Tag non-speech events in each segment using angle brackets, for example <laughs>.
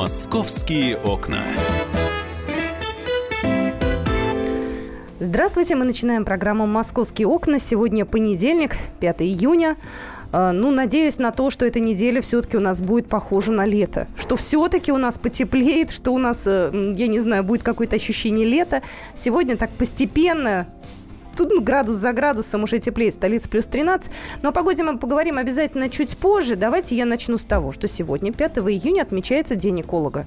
Московские окна. Здравствуйте, мы начинаем программу «Московские окна». Сегодня понедельник, 5 июня. А, ну, надеюсь на то, что эта неделя все-таки у нас будет похожа на лето. Что все-таки у нас потеплеет, что у нас, э, я не знаю, будет какое-то ощущение лета. Сегодня так постепенно тут ну, градус за градусом уже теплее, столица плюс 13. Но о погоде мы поговорим обязательно чуть позже. Давайте я начну с того, что сегодня, 5 июня, отмечается День эколога.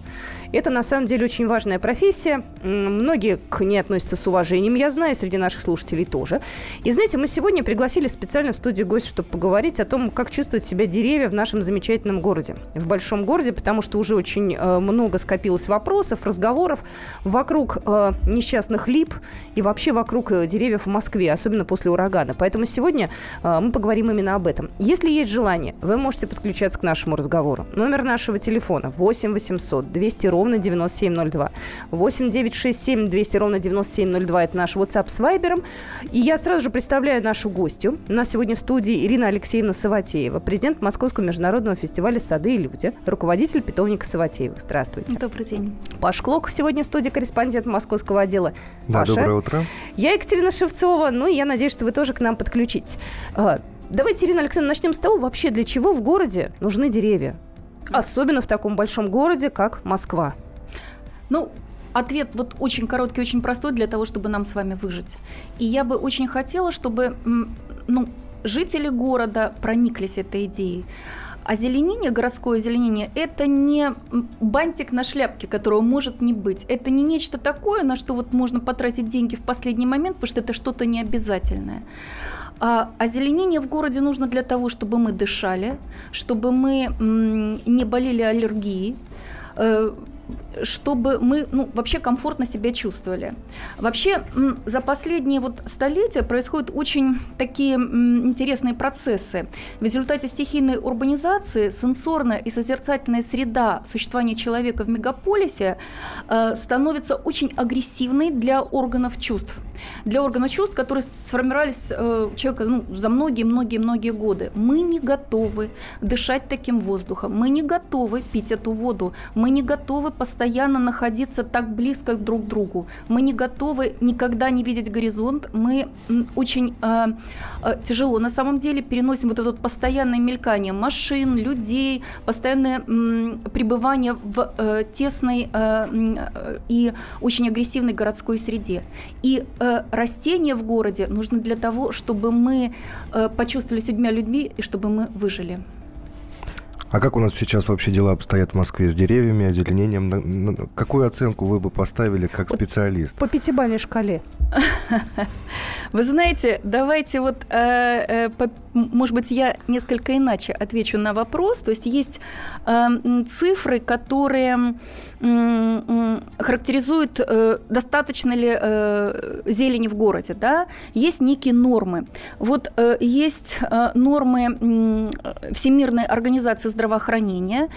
Это, на самом деле, очень важная профессия. Многие к ней относятся с уважением, я знаю, среди наших слушателей тоже. И, знаете, мы сегодня пригласили специально в студию гость, чтобы поговорить о том, как чувствуют себя деревья в нашем замечательном городе. В большом городе, потому что уже очень э, много скопилось вопросов, разговоров вокруг э, несчастных лип и вообще вокруг э, деревьев в Москве, особенно после урагана. Поэтому сегодня э, мы поговорим именно об этом. Если есть желание, вы можете подключаться к нашему разговору. Номер нашего телефона 8 800 200 ровно 9702. 8 967 200 ровно 9702 это наш WhatsApp с Вайбером. И я сразу же представляю нашу гостью. У нас сегодня в студии Ирина Алексеевна Саватеева, президент Московского международного фестиваля «Сады и люди», руководитель питомника Саватеевых. Здравствуйте. Добрый день. Паш Клок сегодня в студии корреспондент московского отдела. Да, Паша. доброе утро. Я Екатерина Шевцова, ну и я надеюсь, что вы тоже к нам подключитесь. А, Давайте, Ирина Александровна, начнем с того, вообще для чего в городе нужны деревья? Особенно в таком большом городе, как Москва. Ну, Ответ вот очень короткий, очень простой для того, чтобы нам с вами выжить. И я бы очень хотела, чтобы ну, жители города прониклись этой идеей. Озеленение, городское озеленение, это не бантик на шляпке, которого может не быть. Это не нечто такое, на что вот можно потратить деньги в последний момент, потому что это что-то необязательное. А озеленение в городе нужно для того, чтобы мы дышали, чтобы мы не болели аллергией, э, чтобы мы ну, вообще комфортно себя чувствовали. Вообще за последние вот столетия происходят очень такие интересные процессы. В результате стихийной урбанизации сенсорная и созерцательная среда существования человека в мегаполисе э, становится очень агрессивной для органов чувств. Для органов чувств, которые сформировались э, человека ну, за многие-многие-многие годы. Мы не готовы дышать таким воздухом, мы не готовы пить эту воду, мы не готовы постоянно находиться так близко друг к другу. Мы не готовы никогда не видеть горизонт. Мы очень э, тяжело на самом деле переносим вот это вот постоянное мелькание машин, людей, постоянное м, пребывание в э, тесной э, э, и очень агрессивной городской среде. И э, растения в городе нужны для того, чтобы мы э, почувствовали себя людьми и чтобы мы выжили. А как у нас сейчас вообще дела обстоят в Москве с деревьями, озеленением? Какую оценку вы бы поставили как Вот специалист? По пятибалльной шкале. <laughs> Вы знаете, давайте вот, э, э, по- может быть, я несколько иначе отвечу на вопрос. То есть есть э, цифры, которые м, характеризуют, э, достаточно ли э, зелени в городе. Да? Есть некие нормы. Вот э, есть э, нормы м, Всемирной организации здравоохранения,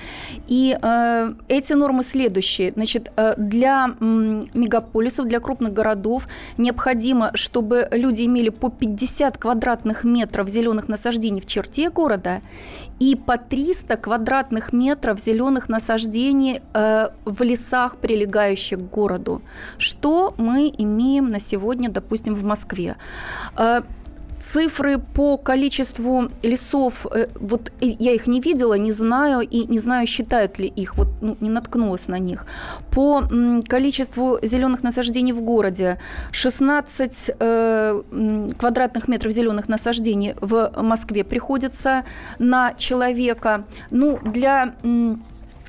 и э, эти нормы следующие. Значит, э, для м, мегаполисов, для крупных городов необходимо, чтобы люди имели по 50 квадратных метров зеленых насаждений в черте города и по 300 квадратных метров зеленых насаждений э, в лесах, прилегающих к городу. Что мы имеем на сегодня, допустим, в Москве? Э, Цифры по количеству лесов, э, вот я их не видела, не знаю, и не знаю, считают ли их, вот ну, не наткнулась на них. По количеству зеленых насаждений в городе 16 э, квадратных метров зеленых насаждений в Москве приходится на человека. Ну, для м,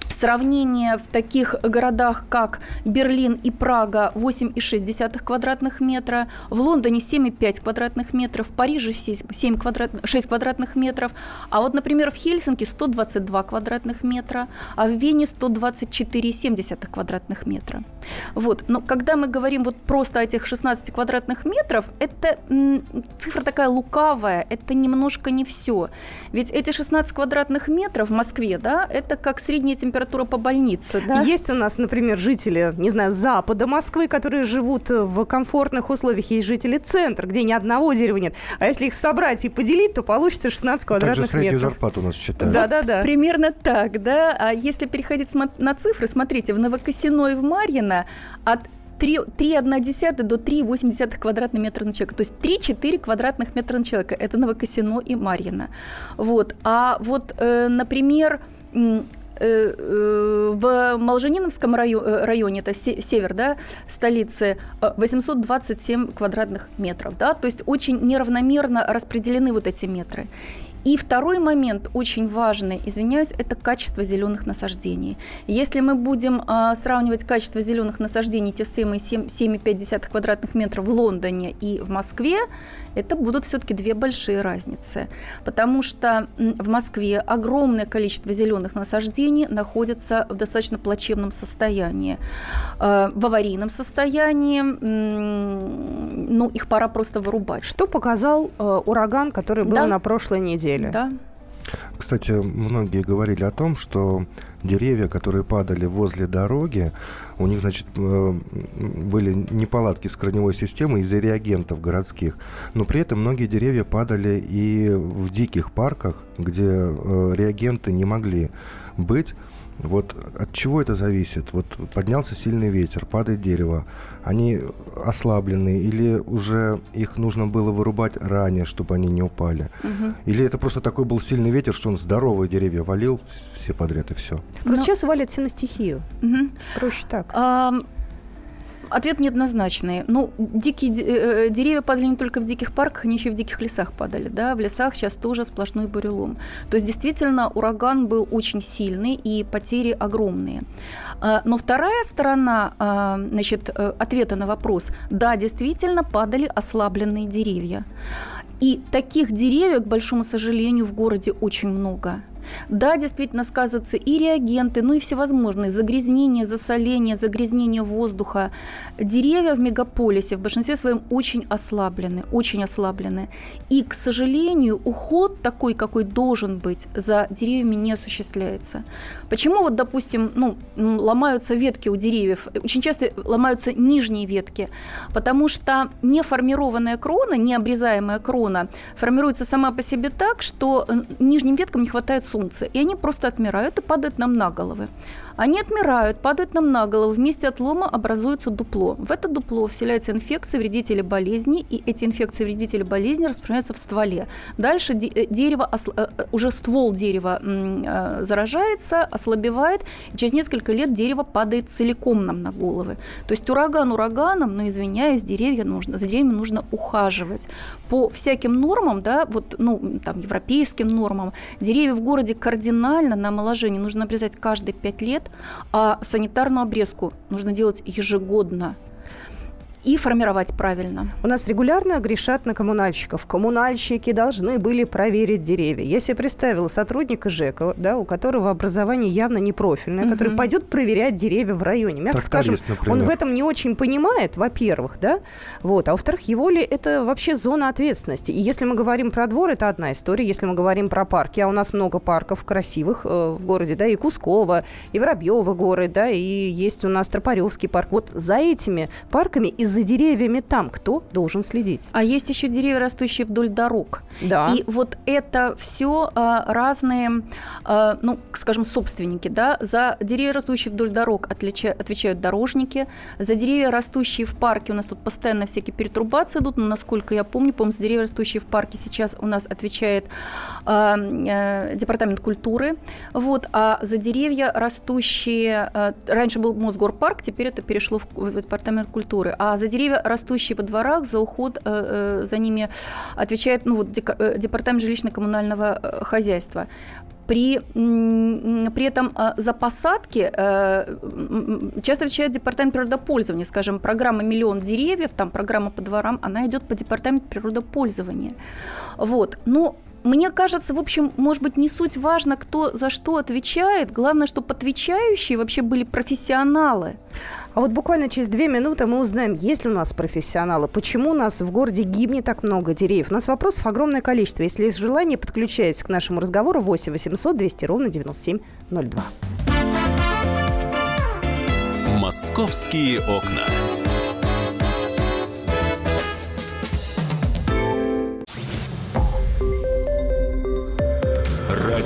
Сравнение в таких городах, как Берлин и Прага 8,6 квадратных метра, в Лондоне 7,5 квадратных метров, в Париже 7 квадрат, 6 квадратных метров, а вот, например, в Хельсинки 122 квадратных метра, а в Вене 124,7 квадратных метра. Вот. Но когда мы говорим вот просто о этих 16 квадратных метров, это цифра такая лукавая, это немножко не все. Ведь эти 16 квадратных метров в Москве, да, это как средняя температура температура по больнице. Да? Есть у нас, например, жители, не знаю, запада Москвы, которые живут в комфортных условиях. Есть жители центра, где ни одного дерева нет. А если их собрать и поделить, то получится 16 квадратных Также среднюю метров. зарплату у нас считают. Да, да, да. Примерно так, да. А если переходить на цифры, смотрите, в Новокосино и в Марьино от 3,1 до 3,8 квадратных метра на человека. То есть 3-4 квадратных метра на человека. Это Новокосино и Марьино. Вот. А вот, э, например, э, э, в Молжениновском э, районе, это се- север, да, столицы, э, 827 квадратных метров, да, то есть очень неравномерно распределены вот эти метры. И второй момент очень важный, извиняюсь, это качество зеленых насаждений. Если мы будем а, сравнивать качество зеленых насаждений, те самые 7 7,5 квадратных метров в Лондоне и в Москве, это будут все-таки две большие разницы. Потому что в Москве огромное количество зеленых насаждений находится в достаточно плачевном состоянии. Э, в аварийном состоянии, ну, их пора просто вырубать. Что показал э, ураган, который был Да. на прошлой неделе? Да. Кстати, многие говорили о том, что деревья, которые падали возле дороги, у них, значит, э, были неполадки с корневой системой из-за реагентов городских. Но при этом многие деревья падали и в диких парках, где э, реагенты не могли быть. Вот от чего это зависит? Вот поднялся сильный ветер, падает дерево. Они ослаблены или уже их нужно было вырубать ранее, чтобы они не упали? Мгм. Или это просто такой был сильный ветер, что он здоровые деревья валил все подряд и все? Просто Ну- сейчас валят все на стихию. Мгм. Проще так. Ам, Ответ неоднозначный. Ну, дикие де- э, деревья падали не только в диких парках, они еще и в диких лесах падали. Да? В лесах сейчас тоже сплошной бурелом. То есть, действительно, ураган был очень сильный и потери огромные. А, Но вторая сторона а, значит, э, ответа на вопрос. Да, действительно, падали ослабленные деревья. И таких деревьев, к большому сожалению, в городе очень много. Да, действительно сказываются и реагенты, ну и всевозможные загрязнения, засоления, загрязнение воздуха. Деревья в мегаполисе в большинстве своем очень ослаблены, очень ослаблены. И, к сожалению, уход такой, какой должен быть, за деревьями не осуществляется. Почему вот, допустим, ну, ломаются ветки у деревьев? Очень часто ломаются нижние ветки, потому что неформированная крона, необрезаемая крона формируется сама по себе так, что э, нижним веткам не хватает солнца, и они просто отмирают и падают нам на головы. Они отмирают, падают нам на голову, в месте отлома образуется дупло. В это дупло вселяются инфекции, вредители болезни, и эти инфекции, вредители болезни распространяются в стволе. Дальше э, дерево, э, э, уже ствол дерева заражается, ослабевает, и через несколько лет дерево падает целиком нам на головы. То есть ураган ураганом, но, извиняюсь, деревья нужно, за деревьями нужно ухаживать. По всяким нормам, да, вот, ну, там, европейским нормам, деревья в городе кардинально на омоложение нужно обрезать каждые пять лет, а санитарную обрезку нужно делать ежегодно и формировать правильно. У нас регулярно грешат на коммунальщиков. Коммунальщики должны были проверить деревья. Я себе представила сотрудника ЖЭКа, да, у которого образование явно не профильное, Мгм. который пойдет проверять деревья в районе. Мягко скажем, Тракторист, например. он в этом не очень понимает, во-первых, да, вот, а во-вторых, его ли это вообще зона ответственности? И если мы говорим про двор, это одна история. Если мы говорим про парки, а у нас много парков красивых э, в городе, да, и Кусково, и Воробьево горы, да, и есть у нас Тропаревский парк. Вот за этими парками и за деревьями там кто должен следить? А есть еще деревья, растущие вдоль дорог. Да. И вот это все разные, а, ну, скажем, собственники, да, за деревья, растущие вдоль дорог, отлича- отвечают дорожники, за деревья, растущие в парке, у нас тут постоянно всякие перетрубации идут, но, насколько я помню, по за деревья, растущие в парке, сейчас у нас отвечает а, э, департамент культуры, вот, а за деревья, растущие, а, раньше был Мосгорпарк, теперь это перешло в, в департамент культуры, а за деревья, растущие во дворах, за уход э, э, за ними отвечает ну, вот, э, департамент жилищно-коммунального хозяйства. При, при этом за посадки часто отвечает департамент природопользования. Скажем, программа «Миллион деревьев», там программа по дворам, она идет по департаменту природопользования. Вот. Но мне кажется, в общем, может быть, не суть важно, кто за что отвечает. Главное, чтобы отвечающие вообще были профессионалы. А вот буквально через две минуты мы узнаем, есть ли у нас профессионалы, почему у нас в городе гибнет так много деревьев. У нас вопросов огромное количество. Если есть желание, подключайтесь к нашему разговору 8 800 200 ровно 9702. Московские окна.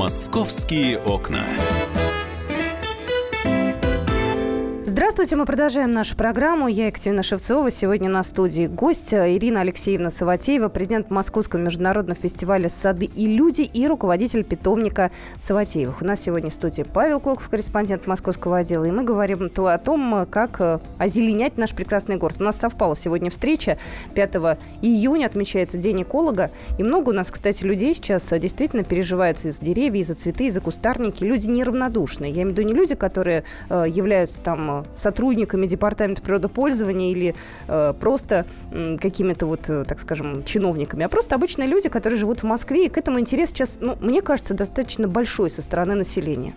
Московские окна. Здравствуйте, мы продолжаем нашу программу. Я Екатерина Шевцова. Сегодня на студии гость э, Ирина Алексеевна Саватеева, президент Московского международного фестиваля «Сады и люди» и руководитель питомника Саватеевых. У нас сегодня в студии Павел Клоков, корреспондент московского отдела, и мы говорим о том, как э, озеленять наш прекрасный город. У нас совпала сегодня встреча. 5 июня отмечается День эколога, и много у нас, кстати, людей сейчас э, действительно переживают из за деревьев, из за цветы, из за кустарники. Люди неравнодушные. Я имею в виду не люди, которые являются там сотрудниками департамента природопользования или э, просто э, какими-то вот, э, так скажем, чиновниками, а просто обычные люди, которые живут в Москве, и к этому интерес сейчас, ну, мне кажется, достаточно большой со стороны населения.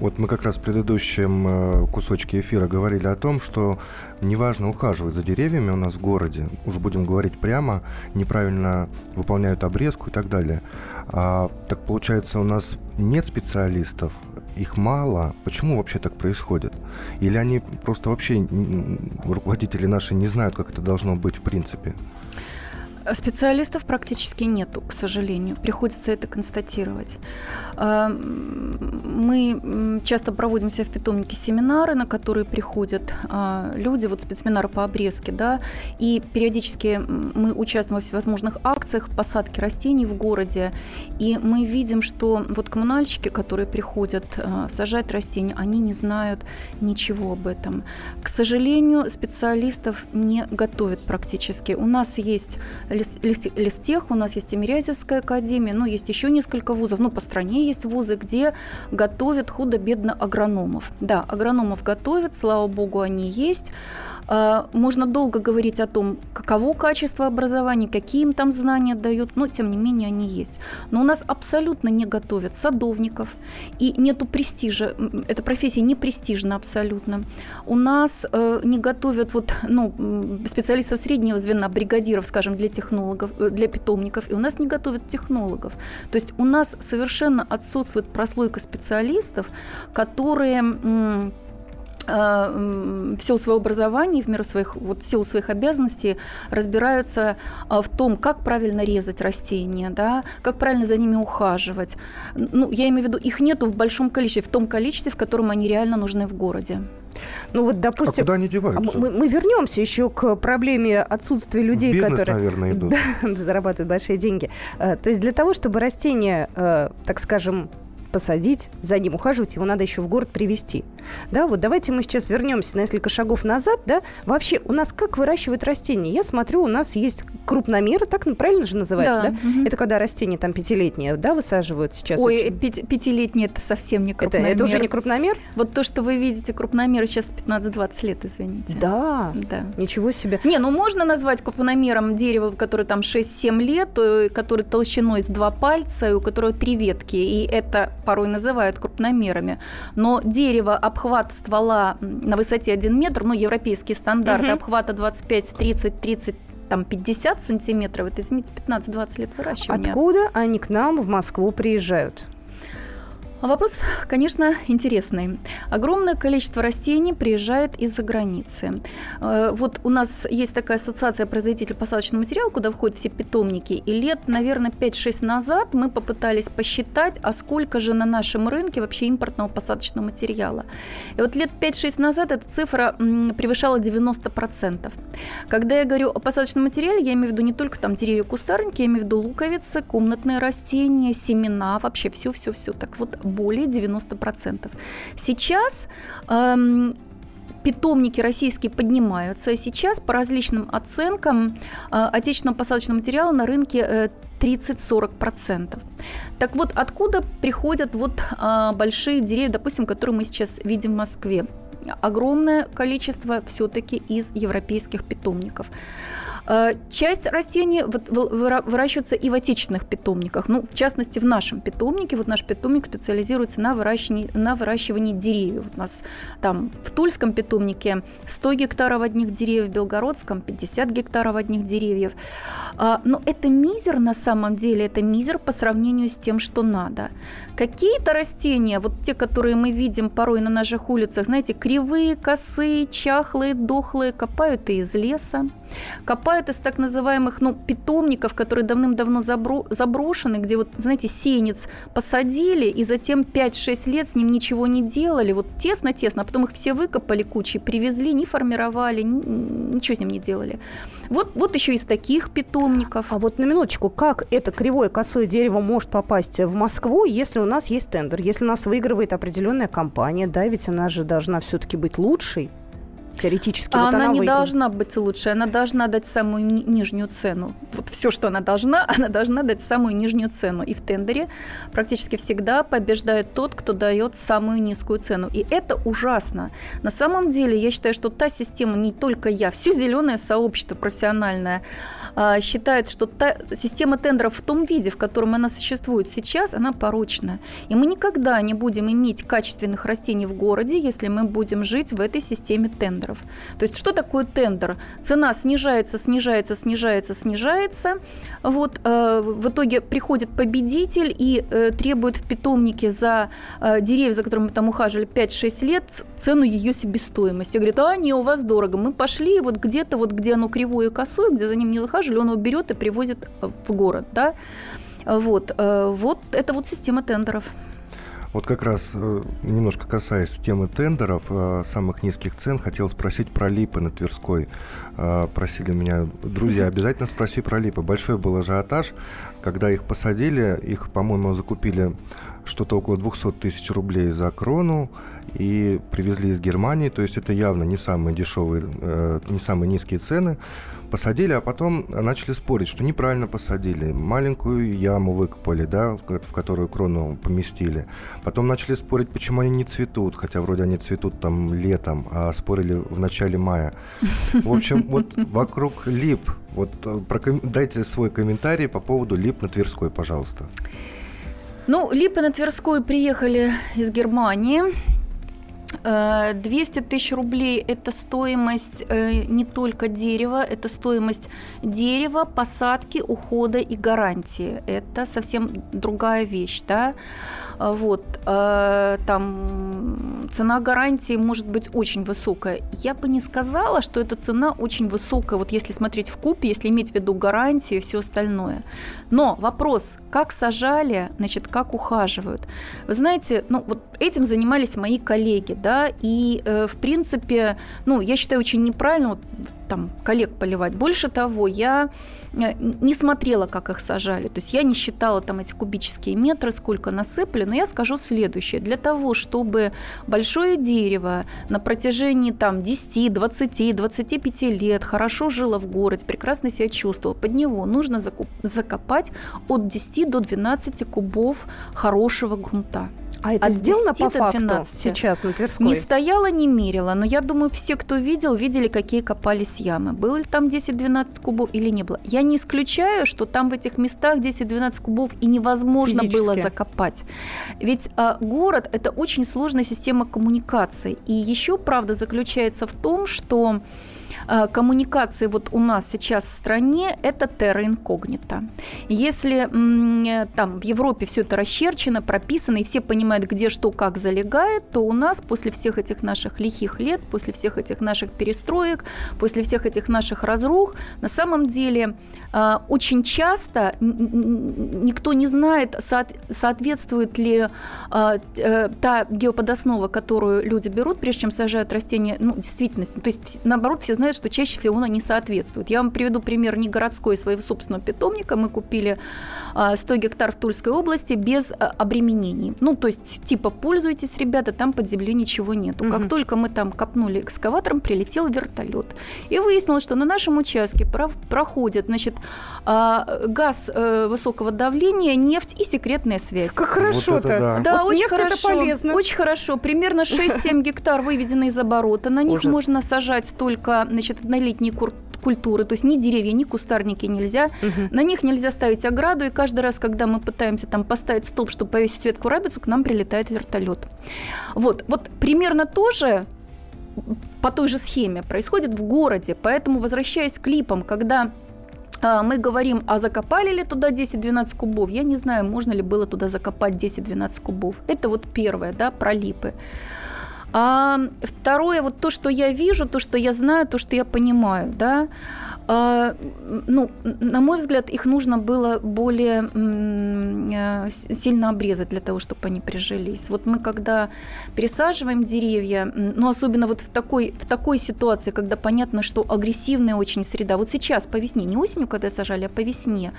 Вот мы как раз в предыдущем э, кусочке эфира говорили о том, что неважно ухаживать за деревьями у нас в городе, уже будем говорить прямо, неправильно выполняют обрезку и так далее. А, так получается, у нас нет специалистов, их мало. Почему вообще так происходит? Или они просто вообще, руководители наши, не знают, как это должно быть в принципе? Специалистов практически нету, к сожалению. Приходится это констатировать. А, мы часто проводимся в питомнике семинары, на которые приходят а, люди, вот спецсеминары по обрезке, да, и периодически мы участвуем во всевозможных акциях посадки растений в городе, и мы видим, что вот коммунальщики, которые приходят а, сажать растения, они не знают ничего об этом. К сожалению, специалистов не готовят практически. У нас есть Листех, у нас есть Тимирязевская академия, ну, есть еще несколько вузов, ну, по стране есть вузы, где готовят худо-бедно агрономов. Да, агрономов готовят, слава богу, они есть. А, можно долго говорить о том, каково качество образования, какие им там знания дают, но тем не менее они есть. Но у нас абсолютно не готовят садовников, и нету престижа, эта профессия не престижна абсолютно. У нас э, не готовят вот, ну, специалистов среднего звена, бригадиров, скажем, для технологов, э, для питомников, и у нас не готовят технологов. То есть у нас совершенно отсутствует прослойка специалистов, которые в силу своего образования, в меру своих, вот, в силу своих обязанностей разбираются э, в том, как правильно резать растения, да, как правильно за ними ухаживать. Ну, я имею в виду, их нету в большом количестве, в том количестве, в котором они реально нужны в городе. Ну вот, допустим... А куда они деваются? Мы, мы вернемся еще к проблеме отсутствия людей, бизнес, которые... наверное, идут. <laughs> Зарабатывают большие деньги. Э, то есть для того, чтобы растения, так скажем, посадить, за ним ухаживать, его надо еще в город привезти. Да, вот давайте мы сейчас вернемся на несколько шагов назад, да. Вообще, у нас как выращивают растения? Я смотрю, у нас есть крупномеры, так правильно же называется, да? да? Угу. Это когда растения там пятилетние, да, высаживают сейчас? Ой, очень... пяти, пятилетние это совсем не крупномер. Это, это уже не крупномер? Вот то, что вы видите крупномеры сейчас 15-20 лет, извините. Да? Да. Ничего себе. Не, ну можно назвать крупномером дерево, которое там 6-7 лет, которое толщиной с два пальца, и у которого три ветки, и это порой называют крупномерами. Но дерево, обхват ствола на высоте 1 метр, ну, европейские стандарты, угу. обхвата 25, 30, 30 там 50 сантиметров, это, извините, 15-20 лет выращивания. Откуда они к нам в Москву приезжают? А вопрос, конечно, интересный. Огромное количество растений приезжает из-за границы. Э, вот у нас есть такая ассоциация производителей посадочного материала, куда входят все питомники. И лет, наверное, 5-6 назад мы попытались посчитать, а сколько же на нашем рынке вообще импортного посадочного материала. И вот лет 5-6 назад эта цифра превышала 90%. Когда я говорю о посадочном материале, я имею в виду не только там деревья, кустарники, я имею в виду луковицы, комнатные растения, семена, вообще все-все-все. Так вот, более 90%. Сейчас эм, питомники российские поднимаются. Сейчас по различным оценкам э, отечественного посадочного материала на рынке э, 30-40%. Так вот, откуда приходят вот а, большие деревья, допустим, которые мы сейчас видим в Москве? Огромное количество все-таки из европейских питомников. Э, часть растений выращивается и в отечественных питомниках. Ну, в частности, в нашем питомнике. Вот наш питомник специализируется на выращивании, на выращивании деревьев. У нас там в Тульском питомнике 100 гектаров одних деревьев, в Белгородском 50 гектаров одних деревьев. А, но это мизер на самом деле, это мизер по сравнению с тем, что надо. Какие-то растения, вот те, которые мы видим порой на наших улицах, знаете, кривые, косые, чахлые, дохлые, копают и из леса, копают из так называемых ну, питомников, которые давным-давно забро- заброшены, где вот, знаете, сеянец посадили и затем 5-6 лет с ним ничего не делали, вот тесно-тесно, а потом их все выкопали кучей, привезли, не формировали, ничего с ним не делали. Вот, вот еще из таких питомников. А вот на минуточку, как это кривое косое дерево может попасть в Москву, если у нас есть тендер, если нас выигрывает определенная компания, да, ведь она же должна все-таки быть лучшей? Теоретически. А вот она, она не должна быть лучшей, она должна дать самую ни- нижнюю цену. Вот все, что она должна, <laughs> она должна дать самую нижнюю цену. И в тендере практически всегда побеждает тот, кто дает самую низкую цену. И это ужасно. На самом деле, я считаю, что та система, не только я, все зеленое сообщество профессиональное, считает, что та система тендеров в том виде, в котором она существует сейчас, она порочна. И мы никогда не будем иметь качественных растений в городе, если мы будем жить в этой системе тендеров. То есть что такое тендер? Цена снижается, снижается, снижается, снижается. Вот, э, в итоге приходит победитель и э, требует в питомнике за э, деревья, за которыми мы там ухаживали 5-6 лет, цену ее себестоимости. Говорит, а не, у вас дорого. Мы пошли вот где-то, вот где оно кривое и косое, где за ним не ухаживали, он его берет и привозит в город. Да? Вот, э, вот это вот система тендеров. Вот как раз э, немножко касаясь темы тендеров, э, самых низких цен, хотел спросить про липы на Тверской. Э, просили меня, друзья, обязательно спроси про липы. Большой был ажиотаж, когда их посадили, их, по-моему, закупили что-то около 200 тысяч рублей за крону и привезли из Германии, то есть это явно не самые дешевые, не самые низкие цены посадили, а потом начали спорить, что неправильно посадили. Маленькую яму выкопали, да, в которую крону поместили. Потом начали спорить, почему они не цветут, хотя вроде они цветут там летом, а спорили в начале мая. В общем, вот вокруг лип. Вот э, дайте свой комментарий по поводу лип на Тверской, пожалуйста. Ну, липы на Тверской приехали из Германии. 200 э, тысяч рублей – это стоимость э, не только дерева, это стоимость дерева, посадки, ухода и гарантии. Это совсем другая вещь, да. Вот, э, там цена гарантии может быть очень высокая. Я бы не сказала, что эта цена очень высокая, вот если смотреть в купе, если иметь в виду гарантию и все остальное. Но вопрос, как сажали, значит, как ухаживают. Вы знаете, ну вот этим занимались мои коллеги, да, и э, в принципе, ну, я считаю очень неправильно вот, там коллег поливать. Больше того, я э, не смотрела, как их сажали. То есть я не считала там эти кубические метры, сколько насыпали, но я скажу следующее. Для того, чтобы большое дерево на протяжении там 10, 20, 25 лет хорошо жило в городе, прекрасно себя чувствовало, под него нужно закопать от 10 до 12 кубов хорошего грунта. А это сделано по факту 12. сейчас на Тверской? Не стояла, не мерила, но я думаю, все, кто видел, видели, какие копались ямы. Было ли там 10-12 кубов или не было. Я не исключаю, что там в этих местах 10-12 кубов и невозможно Физически. было закопать. Ведь а, город – это очень сложная система коммуникаций. И еще правда заключается в том, что коммуникации вот у нас сейчас в стране – это терра инкогнита. Если э, там в Европе все это расчерчено, прописано, и все понимают, где что, как залегает, то у нас после всех этих наших лихих лет, после всех этих наших перестроек, после всех этих наших разрух, на самом деле э, очень часто никто не знает, соответствует ли та геоподоснова, которую люди берут, прежде чем сажают растения, ну, действительности. То есть, наоборот, все знают, что чаще всего оно не соответствует. Я вам приведу пример не городской, своего собственного питомника. Мы купили 100 гектар в Тульской области без обременений. Ну, то есть, типа, пользуйтесь, ребята, там под землей ничего нету. Угу. Как только мы там копнули экскаватором, прилетел вертолет. И выяснилось, что на нашем участке проходит, значит, газ э, высокого давления, нефть и секретная связь. Как хорошо-то. Вот да, да вот очень хорошо. Это полезно. Очень хорошо. Примерно 6-7 <laughs> гектар выведены из оборота. На них Ужас. можно сажать только значит, однолетние культуры, то есть ни деревья, ни кустарники нельзя. Угу. На них нельзя ставить ограду, и каждый раз, когда мы пытаемся там поставить столб, чтобы повесить ветку рабицу, к нам прилетает вертолет. Вот, вот примерно то же по той же схеме происходит в городе. Поэтому, возвращаясь к клипам, когда а, мы говорим, а закопали ли туда 10-12 кубов? Я не знаю, можно ли было туда закопать 10-12 кубов. Это вот первое, да, про липы. А второе, вот то, что я вижу, то, что я знаю, то, что я понимаю, да, ну, на мой взгляд, их нужно было более э, сильно обрезать для того, чтобы они прижились. Вот мы когда пересаживаем деревья, ну, особенно вот в такой, в такой ситуации, когда понятно, что агрессивная очень среда, вот сейчас по весне, не осенью, когда сажали, а по весне,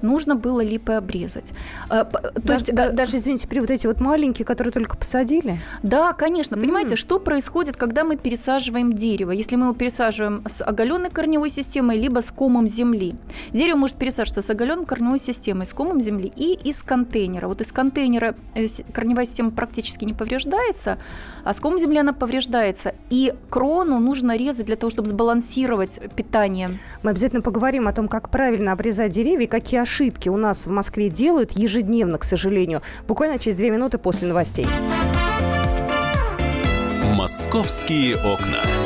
нужно было липы обрезать. А, то даже, есть, да, даже, извините, при вот эти вот маленькие, которые только посадили? Да, конечно. Mm-hmm. Понимаете, что происходит, когда мы пересаживаем дерево? Если мы его пересаживаем с оголенной корневой системой, либо с комом земли. Дерево может пересаживаться с оголенной корневой системой, с комом земли и из контейнера. Вот из контейнера э, корневая система практически не повреждается, а с комом земли она повреждается. И крону нужно резать для того, чтобы сбалансировать питание. Мы обязательно поговорим о том, как правильно обрезать деревья и какие ошибки у нас в Москве делают ежедневно, к сожалению. Буквально через две минуты после новостей. «Московские окна».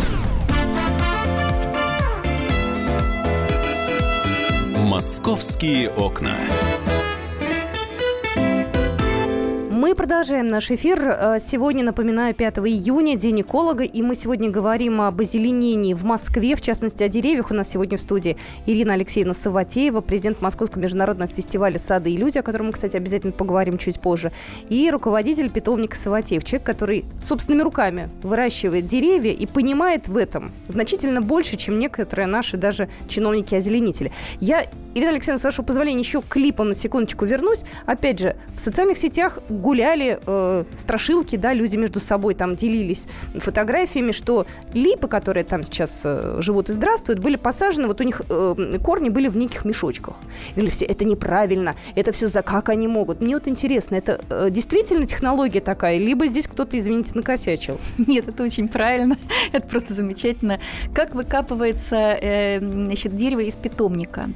Московские окна. Продолжаем наш эфир. Э, сегодня, напоминаю, 5 июня, День эколога, и мы сегодня говорим об озеленении в Москве, в частности, о деревьях. У нас сегодня в студии Ирина Алексеевна Саватеева, президент Московского международного фестиваля «Сады и люди», о котором мы, кстати, обязательно поговорим чуть позже, и руководитель питомника Саватеев, человек, который собственными руками выращивает деревья и понимает в этом значительно больше, чем некоторые наши даже чиновники-озеленители. Я, Ирина Алексеевна, с вашего позволения, еще к клипам на секундочку вернусь. Опять же, в социальных сетях гуляли э, страшилки, да, люди между собой там делились фотографиями, что липы, которые там сейчас э, живут и здравствуют, были посажены, вот у них э, корни были в неких мешочках. И говорили все, это неправильно, это все за как они могут. Мне вот интересно, это э, действительно технология такая, либо здесь кто-то, извините, накосячил? Нет, это очень правильно, <laughs> это просто замечательно. Как выкапывается э, значит, дерево из питомника?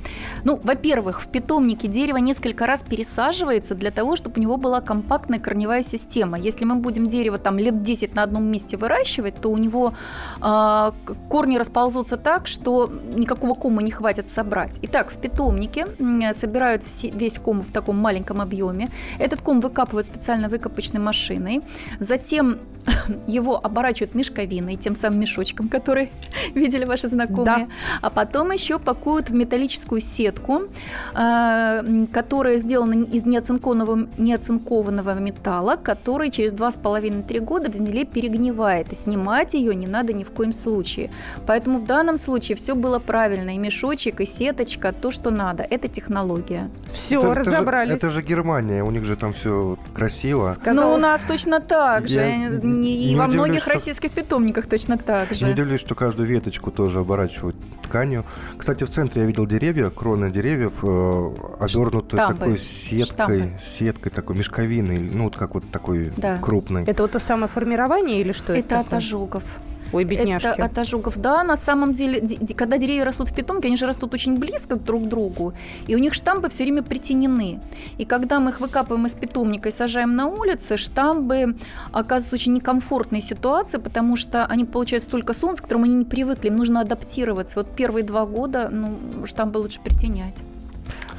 Ну, во-первых, в питомнике дерево несколько раз пересаживается для того, чтобы у него была компактная компактная корневая система. Если мы будем дерево там лет 10 на одном месте выращивать, то у него э, корни расползутся так, что никакого кома не хватит собрать. Итак, в питомнике собирают весь ком в таком маленьком объеме. Этот ком выкапывают специально выкопочной машиной. Затем <coughs> его оборачивают мешковиной, тем самым мешочком, который <laughs> видели ваши знакомые. Да. А потом еще пакуют в металлическую сетку, э, которая сделана из неоцинкованного, неоцинкованного металла, который через 2,5-3 года в земле перегнивает. И снимать ее не надо ни в коем случае. Поэтому в данном случае все было правильно. И мешочек, и сеточка, то, что надо. Это технология. Все, это, разобрались. Это же, это же Германия, у них же там все красиво. Ну, у нас точно так же. Я и не во удивлюсь, многих что... российских питомниках точно так же. Не удивлюсь, что каждую веточку тоже оборачивают тканью. Кстати, в центре я видел деревья, кроны деревьев, э, обернуты Штамбы. такой сеткой, Штамбы. сеткой такой мешковиной, ну вот как вот такой да. крупный. Это вот то самое формирование или что это? Это от ожогов. Ой, бедняжки. Это от ожогов. Да, на самом деле, когда деревья растут в питомнике, они же растут очень близко друг к другу, и у них штамбы все время притенены. И когда мы их выкапываем из питомника и сажаем на улице, штамбы оказываются очень некомфортной ситуации, потому что они получают столько солнца, к которому они не привыкли, им нужно адаптироваться. Вот первые два года ну, штамбы лучше притенять.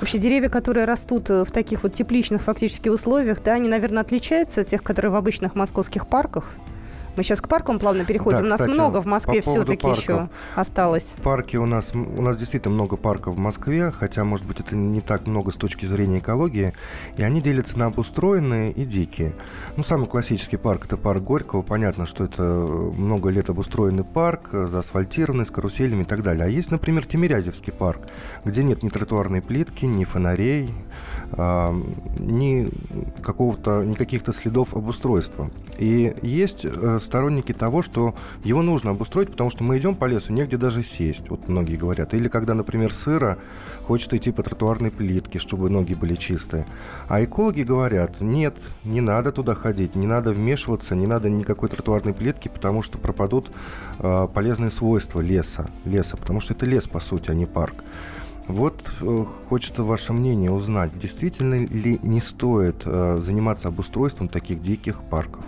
Вообще деревья, которые растут э, в таких вот тепличных фактически условиях, да, они, наверное, отличаются от тех, которые в обычных московских парках? Мы сейчас к паркам плавно переходим. Да, кстати, у нас много в Москве все-таки еще осталось. Парки у нас, у нас действительно много парков в Москве, хотя, может быть, это не так много с точки зрения экологии. И они делятся на обустроенные и дикие. Ну, самый классический парк – это парк Горького. Понятно, что это много лет обустроенный парк, заасфальтированный, с каруселями и так далее. А есть, например, Тимирязевский парк, где нет ни тротуарной плитки, ни фонарей, а, ни какого-то, ни каких-то следов обустройства. И есть э, сторонники того, что его нужно обустроить, потому что мы идем по лесу, негде даже сесть, вот многие говорят. Или когда, например, сыро, хочется идти по тротуарной плитке, чтобы ноги были чистые. А экологи говорят, нет, не надо туда ходить, не надо вмешиваться, не надо никакой тротуарной плитки, потому что пропадут э, полезные свойства леса, леса, потому что это лес, по сути, а не парк. Вот э, хочется ваше мнение узнать, действительно ли не стоит э, заниматься обустройством таких диких парков?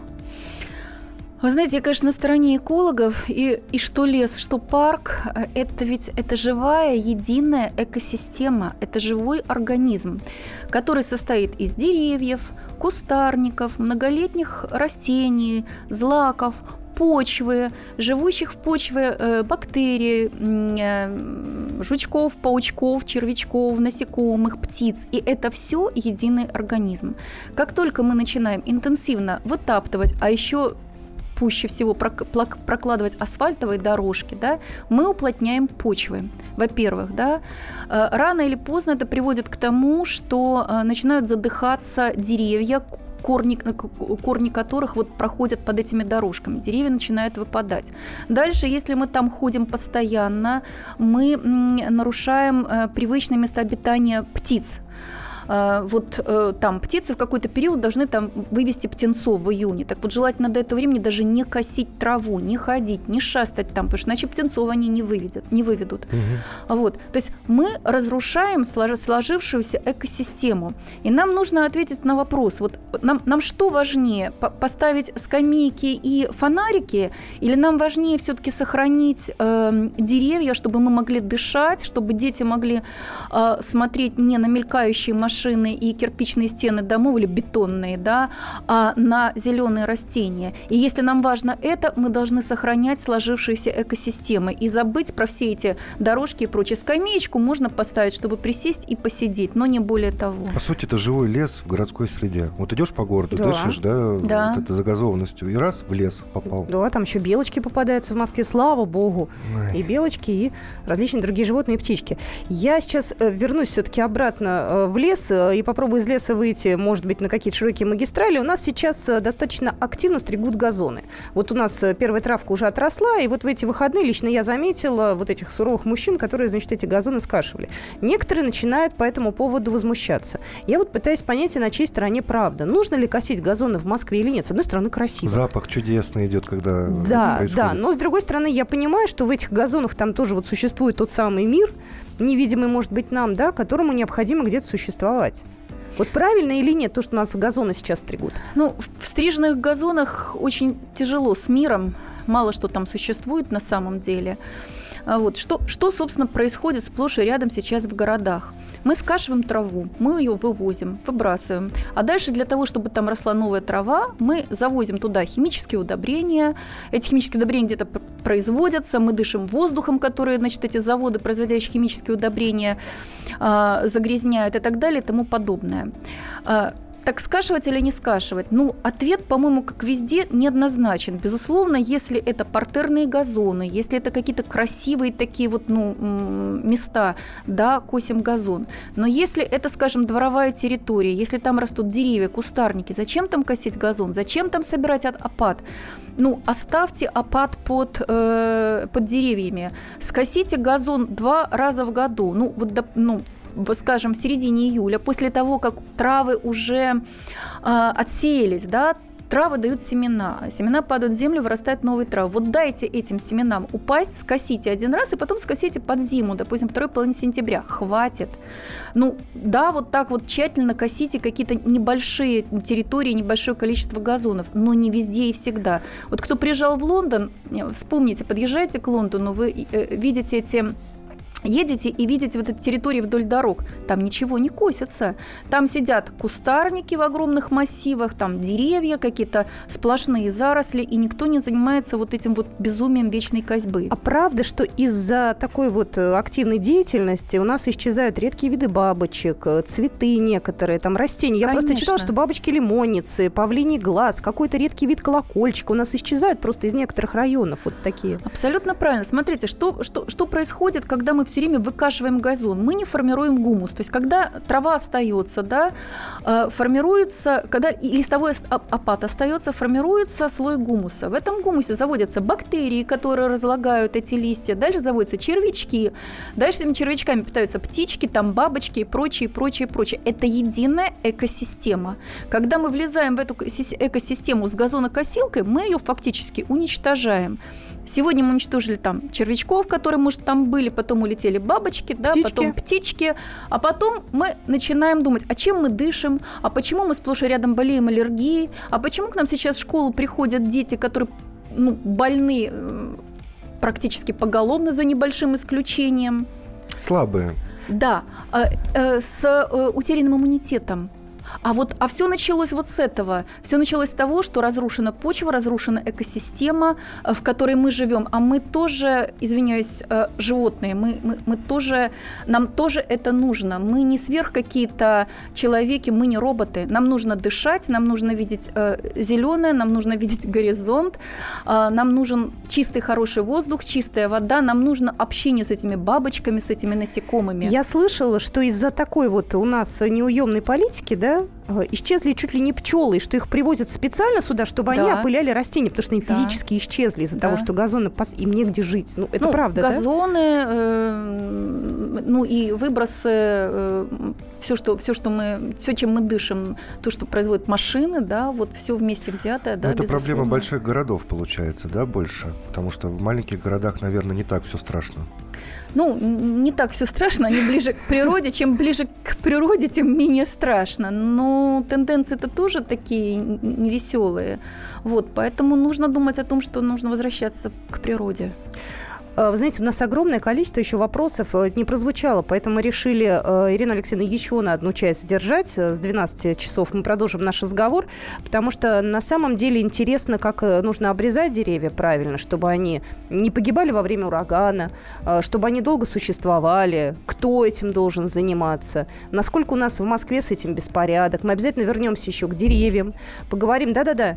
Вы знаете, я, конечно, на стороне экологов, и, и что лес, что парк, э, это ведь это живая, единая экосистема, это живой организм, который состоит из деревьев, кустарников, многолетних растений, злаков, почвы, живущих в почве э, бактерий, э, жучков, паучков, червячков, насекомых, птиц. И это все единый организм. Как только мы начинаем интенсивно вытаптывать, а еще пуще всего прокладывать асфальтовые дорожки, да, мы уплотняем почвы. Во-первых, да, э, рано или поздно это приводит к тому, что начинают задыхаться деревья, корни, корни которых вот проходят под этими дорожками. Деревья начинают выпадать. Дальше, если мы там ходим постоянно, мы нарушаем э, привычное место обитания птиц. А, вот э, там птицы в какой-то период должны там вывести птенцов в июне. Так вот желательно до этого времени даже не косить траву, не ходить, не шастать там, потому что иначе птенцов они не выведут. Не выведут. Угу. Вот. То есть мы разрушаем сложившуюся экосистему. И нам нужно ответить на вопрос, вот нам, нам что важнее, поставить скамейки и фонарики, или нам важнее все-таки сохранить э, деревья, чтобы мы могли дышать, чтобы дети могли э, смотреть не на мелькающие машины, машины и кирпичные стены домов или бетонные, да, а на зеленые растения. И если нам важно это, мы должны сохранять сложившиеся экосистемы и забыть про все эти дорожки и прочее. Скамеечку можно поставить, чтобы присесть и посидеть, но не более того. По сути, это живой лес в городской среде. Вот идешь по городу, да. дышишь, да, да. Вот это загазованностью, и раз в лес попал. Да, там еще белочки попадаются в Москве, слава богу. Ой. И белочки, и различные другие животные, и птички. Я сейчас э, вернусь все-таки обратно э, в лес Э, и попробую из леса выйти, может быть, на какие-то широкие магистрали, у нас сейчас э, достаточно активно стригут газоны. Вот у нас э, первая травка уже отросла, и вот в эти выходные лично я заметила вот этих суровых мужчин, которые, значит, эти газоны скашивали. Некоторые начинают по этому поводу возмущаться. Я вот пытаюсь понять, на чьей стороне правда. Нужно ли косить газоны в Москве или нет? С одной стороны, красиво. Запах чудесный идет, когда Да, происходит. да, но с другой стороны, я понимаю, что в этих газонах там тоже вот существует тот самый мир, невидимый, может быть, нам, да, которому необходимо где-то существовать. Вот правильно или нет то, что нас газоны сейчас стригут? Ну, в стриженных газонах очень тяжело с миром. Мало что там существует на самом деле. А вот. Что, что, собственно, происходит сплошь и рядом сейчас в городах? Мы скашиваем траву, мы ее вывозим, выбрасываем. А дальше для того, чтобы там росла новая трава, мы завозим туда химические удобрения. Эти химические удобрения где-то производятся, мы дышим воздухом, который, значит, эти заводы, производящие химические удобрения, а, загрязняют и так далее и тому подобное. Так скашивать или не скашивать? Ну, ответ, по-моему, как везде, неоднозначен. Безусловно, если это партерные газоны, если это какие-то красивые такие вот, ну, места, да, косим газон. Но если это, скажем, дворовая территория, если там растут деревья, кустарники, зачем там косить газон? Зачем там собирать опад? Ну, оставьте опад под, э, под деревьями, скосите газон два раза в году, ну, вот, ну, скажем, в середине июля, после того, как травы уже э, отсеялись, да, Травы дают семена. Семена падают в землю, вырастают новые травы. Вот дайте этим семенам упасть, скосите один раз и потом скосите под зиму, допустим, второй половине сентября. Хватит. Ну, да, вот так вот тщательно косите какие-то небольшие территории, небольшое количество газонов, но не везде и всегда. Вот кто приезжал в Лондон, вспомните, подъезжаете к Лондону, вы э, видите эти едете и видите вот эти территории вдоль дорог, там ничего не косится. Там сидят кустарники в огромных массивах, там деревья, какие-то сплошные заросли, и никто не занимается вот этим вот безумием вечной козьбы. А правда, что из-за такой вот э, активной деятельности у нас исчезают редкие виды бабочек, э, цветы некоторые, там растения. Я Конечно. просто читала, что бабочки-лимонницы, павлиний глаз, какой-то редкий вид колокольчика у нас исчезают просто из некоторых районов вот такие. Абсолютно правильно. Смотрите, что, что, что происходит, когда мы все время выкашиваем газон? Мы не формируем гумус. То есть, когда трава остается, да, э, формируется, когда листовой опад остается, формируется слой гумуса. В этом гумусе заводятся бактерии, которые разлагают эти листья. Дальше заводятся червячки. Дальше этими червячками питаются птички, там бабочки и прочее, прочее, прочее. Это единая экосистема. Когда мы влезаем в эту коси- экосистему с газонокосилкой, мы ее фактически уничтожаем. Сегодня мы уничтожили там червячков, которые, может, там были, потом улетели бабочки, да, Птички. потом птички, а потом мы начинаем думать, а чем мы дышим, а почему мы сплошь и рядом болеем аллергией, а почему к нам сейчас в школу приходят дети, которые ну, больны практически поголовно за небольшим исключением. Слабые. Да, э, э, с э, утерянным иммунитетом. А вот, а все началось вот с этого. Все началось с того, что разрушена почва, разрушена экосистема, э, в которой мы живем. А мы тоже, извиняюсь, э, животные. Мы, мы, мы тоже, нам тоже это нужно. Мы не сверх какие-то человеки, мы не роботы. Нам нужно дышать, нам нужно видеть э, зеленое, нам нужно видеть горизонт, нам нужен чистый хороший воздух, чистая вода, нам нужно общение с этими бабочками, с этими насекомыми. Я слышала, что из-за такой вот у нас неуемной политики, да, э, исчезли чуть ли не пчелы, и что их привозят специально сюда, чтобы они Да. опыляли растения, потому что они Да. физически исчезли из-за Да. того, что газоны пос- им негде жить. Ну, это Ну, правда, да? газоны, э, ну и выбросы, все, что, все, что мы, все, чем мы дышим, то, что производят машины, да, вот все вместе взятое, да, Но это проблема больших городов, получается, да, больше? Потому что в маленьких городах, наверное, не так все страшно. Ну, не так все страшно, они ближе к природе. Чем ближе к природе, тем менее страшно. Но тенденции-то тоже такие невеселые. Вот, поэтому нужно думать о том, что нужно возвращаться к природе. Э, Вы знаете, у нас огромное количество еще вопросов э, не прозвучало, поэтому мы решили, э, Ирина Алексеевна, еще на одну часть задержать. С 12 часов мы продолжим наш разговор, потому что на самом деле интересно, как нужно обрезать деревья правильно, чтобы они не погибали во время урагана, чтобы они долго существовали, кто этим должен заниматься, насколько у нас в Москве с этим беспорядок. Мы обязательно вернемся еще к деревьям, поговорим. Да-да-да.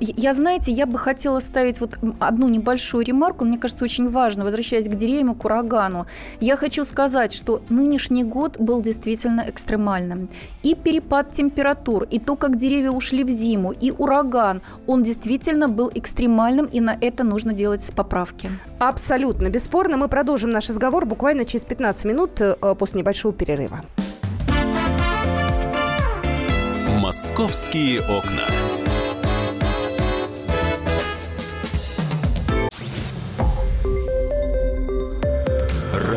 Я- знаете, я бы хотела ставить вот одну небольшую ремарку, мне кажется, очень важно, возвращаясь к деревьям и к урагану. Я хочу сказать, что нынешний год был действительно экстремальным. И перепад температур, и то, как деревья ушли в зиму, и ураган, он действительно был экстремальным, и на это нужно делать поправки. Абсолютно, бесспорно. Мы продолжим наш разговор буквально через 15 минут э, после небольшого перерыва. Московские окна.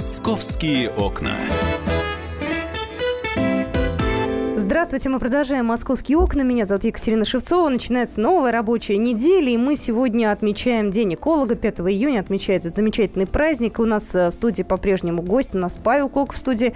Московские окна. Здравствуйте, мы продолжаем «Московские окна». Меня зовут Екатерина Шевцова. Начинается новая рабочая неделя, и мы сегодня отмечаем День эколога. 5 июня отмечается замечательный праздник. У нас э, в студии по-прежнему гость. У нас Павел Кок в студии,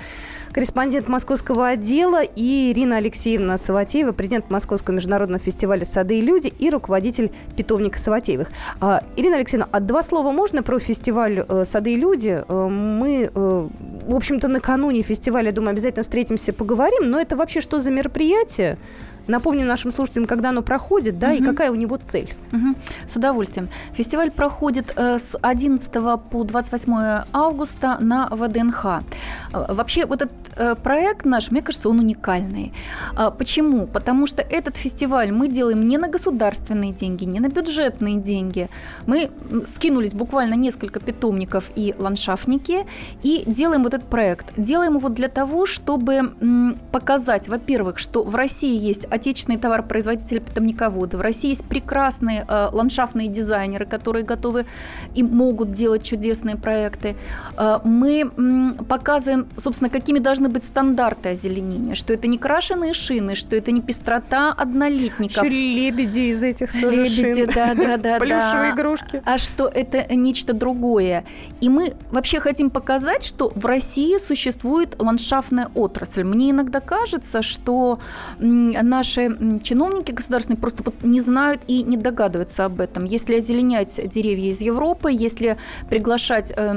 корреспондент московского отдела, и Ирина Алексеевна Саватеева, президент Московского международного фестиваля «Сады и люди» и руководитель питомника Саватеевых. А, Ирина Алексеевна, а два слова можно про фестиваль э, «Сады и люди»? Э, Мы, в общем-то, накануне фестиваля, думаю, обязательно встретимся, поговорим, но это вообще что за мероприятие? мероприятие, Напомним нашим слушателям, когда оно проходит, да, угу. и какая у него цель. Угу. С удовольствием. Фестиваль проходит э, с 11 по 28 августа на ВДНХ. Э, вообще, вот этот э, проект наш, мне кажется, он уникальный. Э, почему? Потому что этот фестиваль мы делаем не на государственные деньги, не на бюджетные деньги. Мы скинулись буквально несколько питомников и ландшафтники и делаем вот этот проект. Делаем его для того, чтобы м, показать, во-первых, что в России есть отечественные товаропроизводители питомниководы. В России есть прекрасные э, ландшафтные дизайнеры, которые готовы и могут делать чудесные проекты. Э, мы м, показываем, собственно, какими должны быть стандарты озеленения, что это не крашеные шины, что это не пестрота однолетников. Еще лебеди из этих тоже Лебеди, шин. да, да, да. <laughs> Плюшевые да. игрушки. А что это нечто другое. И мы вообще хотим показать, что в России существует ландшафтная отрасль. Мне иногда кажется, что наш наши чиновники государственные просто вот не знают и не догадываются об этом. Если озеленять деревья из Европы, если приглашать э,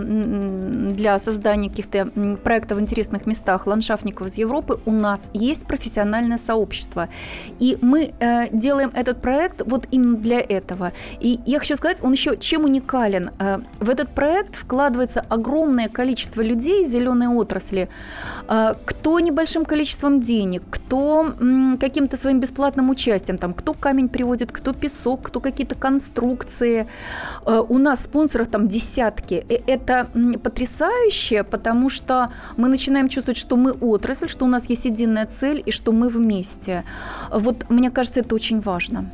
для создания каких-то проектов в интересных местах ландшафтников из Европы, у нас есть профессиональное сообщество. И мы э, делаем этот проект вот именно для этого. И я хочу сказать, он еще чем уникален. Э, в этот проект вкладывается огромное количество людей из зеленой отрасли, кто небольшим количеством денег, кто каким-то своим бесплатным участием. Там кто камень приводит, кто песок, кто какие-то конструкции. Э, у нас спонсоров там десятки. Это потрясающе, потому что мы начинаем чувствовать, что мы отрасль, что у нас есть единая цель и что мы вместе. Вот мне кажется, это очень важно.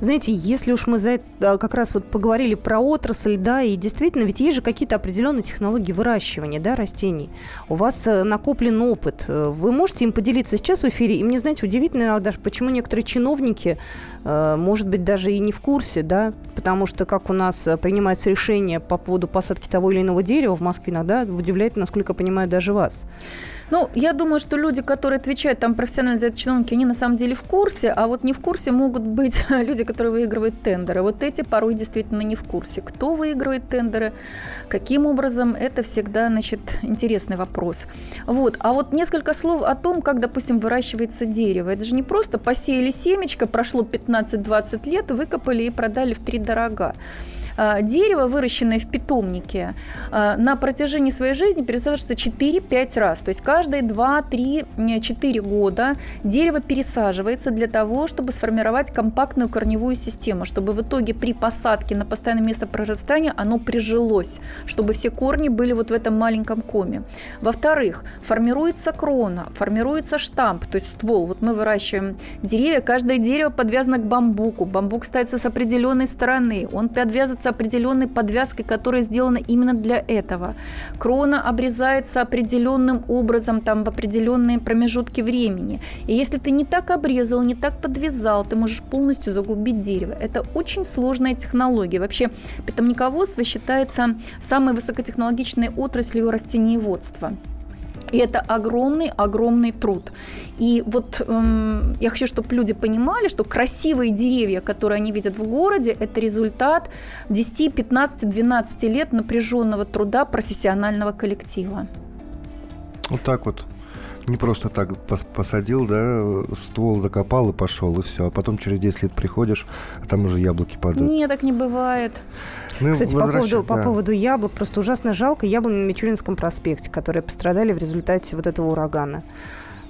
Знаете, если уж мы за это как раз вот поговорили про отрасль, да, и действительно, ведь есть же какие-то определенные технологии выращивания, да, растений. У вас э, накоплен опыт. Э, вы можете им поделиться сейчас в эфире? И мне, знаете, удивительно даже, почему некоторые чиновники, э, может быть, даже и не в курсе, да, потому что как у нас принимается решение по поводу посадки того или иного дерева в Москве иногда удивляет, насколько я понимаю, даже вас. Ну, я думаю, что люди, которые отвечают там профессионально за это чиновники, они на самом деле в курсе, а вот не в курсе могут быть <laughs> люди, которые выигрывают тендеры. Вот эти порой действительно не в курсе. Кто выигрывает тендеры, каким образом, это всегда, значит, интересный вопрос. Вот. А вот несколько слов о том, как, допустим, выращивается дерево. Это же не просто посеяли семечко, прошло 15-20 лет, выкопали и продали в три дорога. А, дерево, выращенное в питомнике, а, на протяжении своей жизни пересаживается 4-5 раз. То есть каждые 2-3-4 года дерево пересаживается для того, чтобы сформировать компактную корневую систему, чтобы в итоге при посадке на постоянное место прорастания оно прижилось, чтобы все корни были вот в этом маленьком коме. Во-вторых, формируется крона, формируется штамп, то есть ствол. Вот мы выращиваем деревья, каждое дерево подвязано к бамбуку. Бамбук ставится с определенной стороны, он подвязывается определенной подвязкой, которая сделана именно для этого. Крона обрезается определенным образом, там, в определенные промежутки времени. И если ты не так обрезал, не так подвязал, ты можешь полностью загубить дерево. Это очень сложная технология. Вообще, питомниководство считается самой высокотехнологичной отраслью растениеводства. И это огромный-огромный труд. И вот эм, я хочу, чтобы люди понимали, что красивые деревья, которые они видят в городе, это результат 10, 15, 12 лет напряженного труда профессионального коллектива. Вот так вот не просто так посадил, да, ствол закопал и пошел, и все. А потом через 10 лет приходишь, а там уже яблоки падают. Нет, так не бывает. Ну, Кстати, по поводу, да. по поводу яблок, просто ужасно жалко яблок на Мичуринском проспекте, которые пострадали в результате вот этого урагана.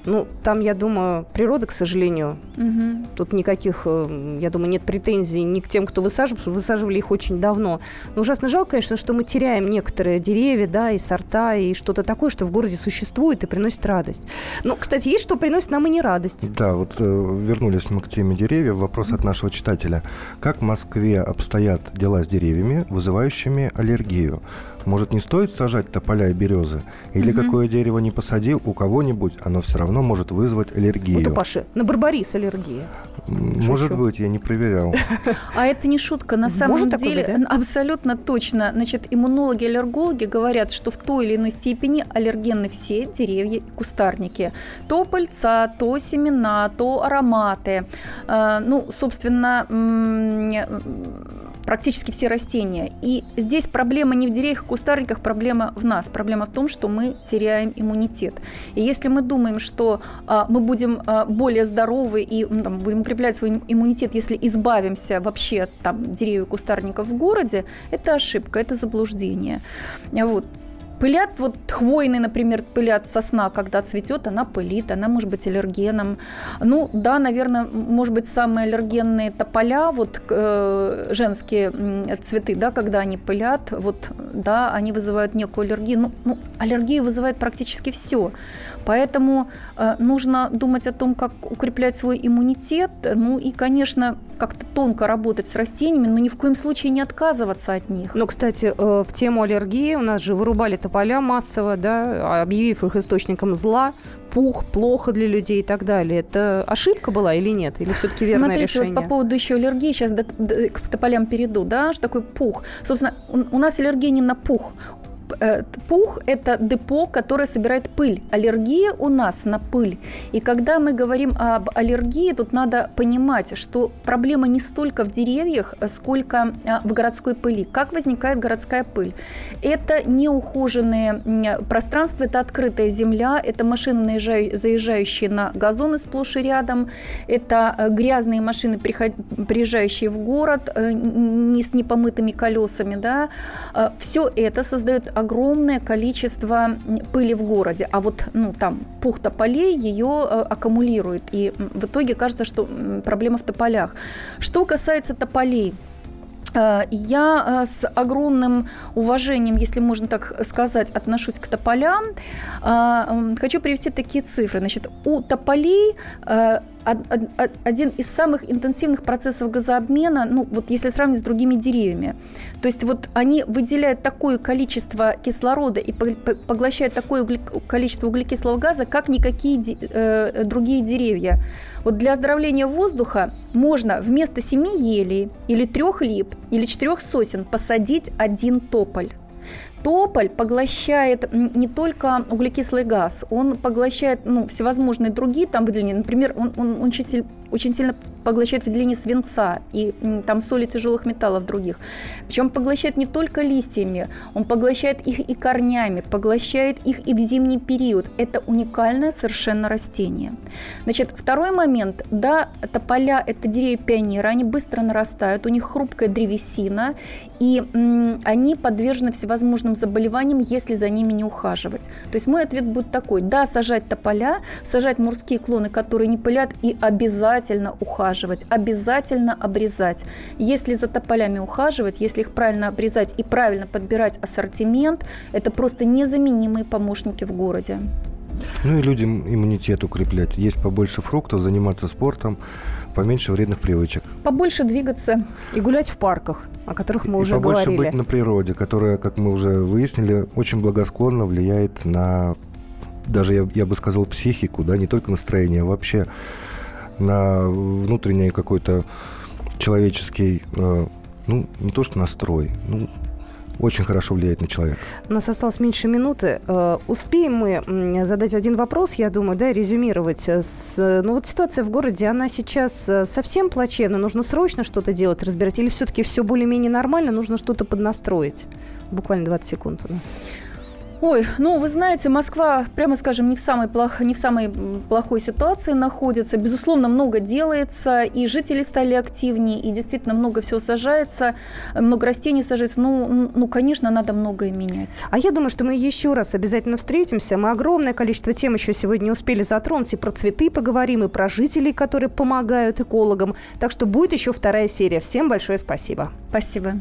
Ну, там, я думаю, природа, к сожалению, угу. тут никаких, э, я думаю, нет претензий ни к тем, кто высаживал, высаживали их очень давно. Но ужасно жалко, конечно, что мы теряем некоторые деревья, да, и сорта, и что-то такое, что в городе существует и приносит радость. Но, кстати, есть что приносит нам и не радость. Да, вот э, вернулись мы к теме деревьев. Вопрос от нашего читателя. Как в Москве обстоят дела с деревьями, вызывающими аллергию? Может, не стоит сажать тополя и березы? Или угу. какое дерево не посадил у кого-нибудь, оно все равно может вызвать аллергию. Вот у Паши на барбарис аллергия. Может Шучу. быть, я не проверял. <laughs> А это не шутка. На самом деле, абсолютно точно. Значит, иммунологи, аллергологи говорят, что в той или иной степени аллергенны все деревья и кустарники. То пыльца, то семена, то ароматы. А, ну, собственно, практически все растения. И здесь проблема не в деревьях, кустарниках, проблема в нас. Проблема в том, что мы теряем иммунитет. И если мы думаем, что а, мы будем а, более здоровы и там, будем укреплять свой иммунитет, если избавимся вообще от там, деревьев и кустарников в городе, это ошибка, это заблуждение. Вот. Пылят, вот хвойный, например, пылят сосна, когда цветет, она пылит, она может быть аллергеном. Ну, да, наверное, может быть, самые аллергенные тополя, вот э, женские цветы, да, когда они пылят, вот, да, они вызывают некую аллергию. Ну, ну аллергию вызывает практически все. Поэтому э, нужно думать о том, как укреплять свой иммунитет, ну и, конечно, как-то тонко работать с растениями, но ни в коем случае не отказываться от них. Но, кстати, э, в тему аллергии у нас же вырубали тополя массово, да, объявив их источником зла, пух плохо для людей и так далее. Это ошибка была или нет? Или все-таки верное Смотрите, решение? Вот по поводу еще аллергии, сейчас до, до, к тополям перейду, да, что такое пух. Собственно, у, у нас аллергия не на пух, пух – это депо, которое собирает пыль. Аллергия у нас на пыль. И когда мы говорим об аллергии, тут надо понимать, что проблема не столько в деревьях, сколько а, в городской пыли. Как возникает городская пыль? Это неухоженные пространства, это открытая земля, это машины, заезжающие на газоны сплошь и рядом, это э, грязные машины, приезжающие в город э, не с непомытыми колесами. Да? Все это создает огромное количество пыли в городе, а вот ну, там пух тополей ее э, аккумулирует, и в итоге кажется, что проблема в тополях. Что касается тополей, я э, с огромным уважением, если можно так сказать, отношусь к тополям. Хочу привести такие цифры. Значит, у тополей один из самых интенсивных процессов газообмена, ну вот если сравнить с другими деревьями. То есть вот они выделяют такое количество кислорода и поглощают такое количество углекислого газа, как никакие э, другие деревья. Вот для оздоровления воздуха можно вместо семи елей или трех лип или четырех сосен посадить один тополь. Тополь поглощает не только углекислый газ, он поглощает ну, всевозможные другие там выделения. Например, он, он, он очень, очень сильно поглощает выделение свинца и там соли тяжелых металлов других. Причем поглощает не только листьями, он поглощает их и корнями, поглощает их и в зимний период. Это уникальное совершенно растение. Значит, второй момент. Да, тополя – это деревья пионера, они быстро нарастают, у них хрупкая древесина, и м, они подвержены всевозможным заболеваниям, если за ними не ухаживать. То есть мой ответ будет такой. Да, сажать тополя, сажать морские клоны, которые не пылят, и обязательно ухаживать, обязательно обрезать. Если за тополями ухаживать, если их правильно обрезать и правильно подбирать ассортимент, это просто незаменимые помощники в городе. Ну и людям иммунитет укреплять. Есть побольше фруктов, заниматься спортом, поменьше вредных привычек. Побольше двигаться. И гулять в парках, о которых мы и уже побольше говорили. быть на природе, которая, как мы уже выяснили, очень благосклонно влияет на, даже я, я бы сказал, психику, да, не только настроение, а вообще на внутренний какой-то человеческий, э, ну, не то что настрой, ну, очень хорошо влияет на человека. У нас осталось меньше минуты. Э, успеем мы задать один вопрос, я думаю, да, резюмировать. Э, ну вот ситуация в городе, она сейчас э, совсем плачевна, нужно срочно что-то делать, разбирать, или все-таки все более-менее нормально, нужно что-то поднастроить? Буквально 20 секунд у нас. Ой, ну вы знаете, Москва, прямо скажем, не в самой, плох, не в самой плохой ситуации находится. Безусловно, много делается, и жители стали активнее, и действительно много всего сажается, много растений сажается. Ну, ну, конечно, надо многое менять. А я думаю, что мы еще раз обязательно встретимся. Мы огромное количество тем еще сегодня успели затронуть. И про цветы поговорим, и про жителей, которые помогают экологам. Так что будет еще вторая серия. Всем большое спасибо. Спасибо.